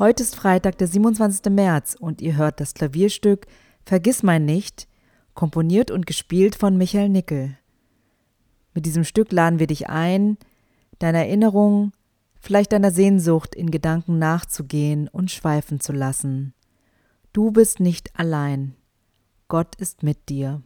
Heute ist Freitag, der 27. März und ihr hört das Klavierstück Vergiss mein nicht, komponiert und gespielt von Michael Nickel. Mit diesem Stück laden wir dich ein, deiner Erinnerung, vielleicht deiner Sehnsucht in Gedanken nachzugehen und schweifen zu lassen. Du bist nicht allein. Gott ist mit dir.